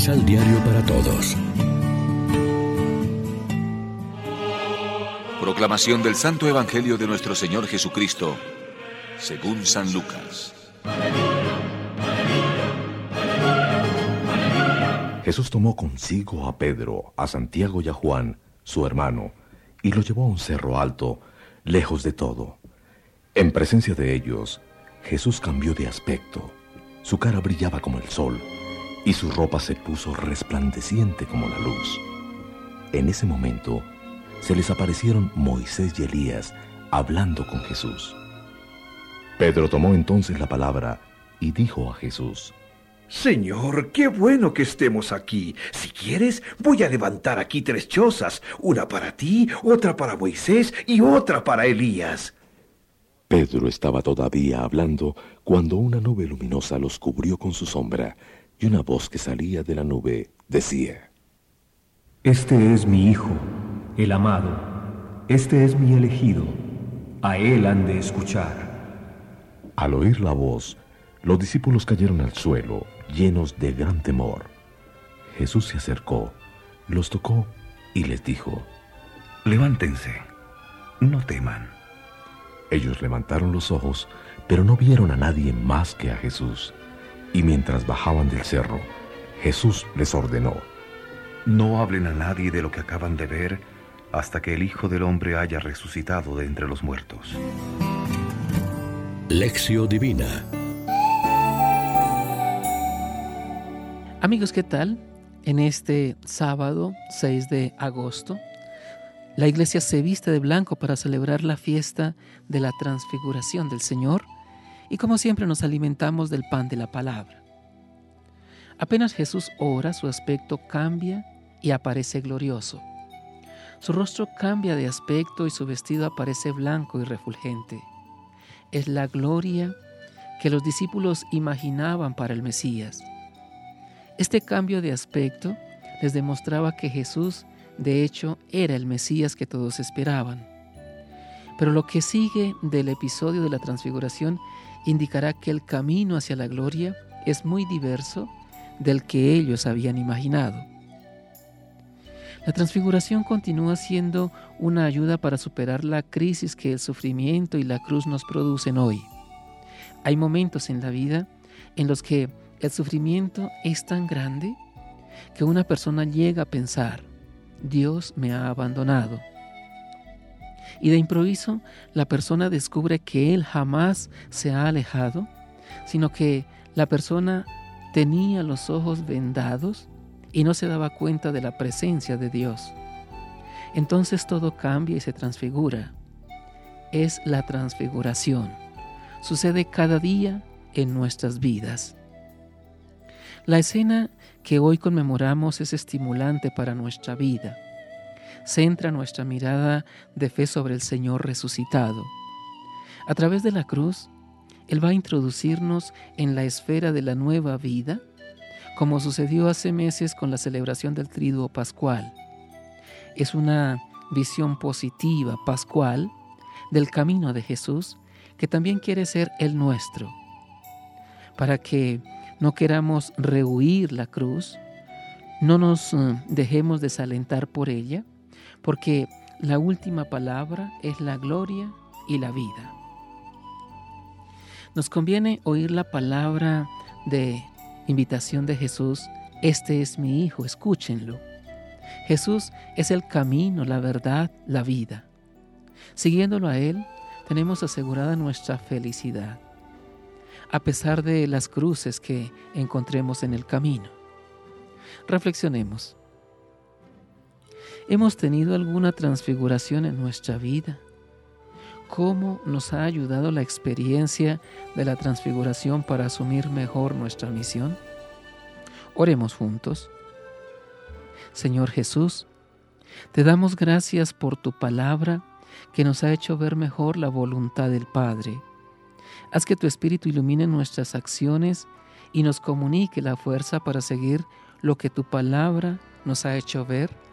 Misal Diario para Todos. Proclamación del Santo Evangelio de nuestro Señor Jesucristo, según San Lucas. Jesús tomó consigo a Pedro, a Santiago y a Juan, su hermano, y lo llevó a un cerro alto, lejos de todo. En presencia de ellos, Jesús cambió de aspecto. Su cara brillaba como el sol y su ropa se puso resplandeciente como la luz. En ese momento se les aparecieron Moisés y Elías hablando con Jesús. Pedro tomó entonces la palabra y dijo a Jesús, Señor, qué bueno que estemos aquí. Si quieres, voy a levantar aquí tres chozas, una para ti, otra para Moisés y otra para Elías. Pedro estaba todavía hablando cuando una nube luminosa los cubrió con su sombra y una voz que salía de la nube decía, Este es mi Hijo, el amado, este es mi elegido, a él han de escuchar. Al oír la voz, los discípulos cayeron al suelo, llenos de gran temor. Jesús se acercó, los tocó y les dijo, Levántense, no teman. Ellos levantaron los ojos, pero no vieron a nadie más que a Jesús y mientras bajaban del cerro, Jesús les ordenó, No hablen a nadie de lo que acaban de ver hasta que el Hijo del Hombre haya resucitado de entre los muertos. Lección Divina Amigos, ¿qué tal? En este sábado 6 de agosto, la iglesia se viste de blanco para celebrar la fiesta de la transfiguración del Señor y como siempre nos alimentamos del pan de la palabra. Apenas Jesús ora, su aspecto cambia y aparece glorioso. Su rostro cambia de aspecto y su vestido aparece blanco y refulgente. Es la gloria que los discípulos imaginaban para el Mesías. Este cambio de aspecto les demostraba que Jesús de hecho era el Mesías que todos esperaban. Pero lo que sigue del episodio de la transfiguración indicará que el camino hacia la gloria es muy diverso del que ellos habían imaginado. La transfiguración continúa siendo una ayuda para superar la crisis que el sufrimiento y la cruz nos producen hoy. Hay momentos en la vida en los que el sufrimiento es tan grande que una persona llega a pensar, Dios me ha abandonado. Y de improviso la persona descubre que Él jamás se ha alejado, sino que la persona tenía los ojos vendados y no se daba cuenta de la presencia de Dios. Entonces todo cambia y se transfigura. Es la transfiguración. Sucede cada día en nuestras vidas. La escena que hoy conmemoramos es estimulante para nuestra vida centra nuestra mirada de fe sobre el Señor resucitado. A través de la cruz, Él va a introducirnos en la esfera de la nueva vida, como sucedió hace meses con la celebración del Triduo Pascual. Es una visión positiva, pascual, del camino de Jesús, que también quiere ser el nuestro, para que no queramos rehuir la cruz, no nos eh, dejemos desalentar por ella, porque la última palabra es la gloria y la vida. Nos conviene oír la palabra de invitación de Jesús, este es mi Hijo, escúchenlo. Jesús es el camino, la verdad, la vida. Siguiéndolo a Él, tenemos asegurada nuestra felicidad, a pesar de las cruces que encontremos en el camino. Reflexionemos. ¿Hemos tenido alguna transfiguración en nuestra vida? ¿Cómo nos ha ayudado la experiencia de la transfiguración para asumir mejor nuestra misión? Oremos juntos. Señor Jesús, te damos gracias por tu palabra que nos ha hecho ver mejor la voluntad del Padre. Haz que tu Espíritu ilumine nuestras acciones y nos comunique la fuerza para seguir lo que tu palabra nos ha hecho ver.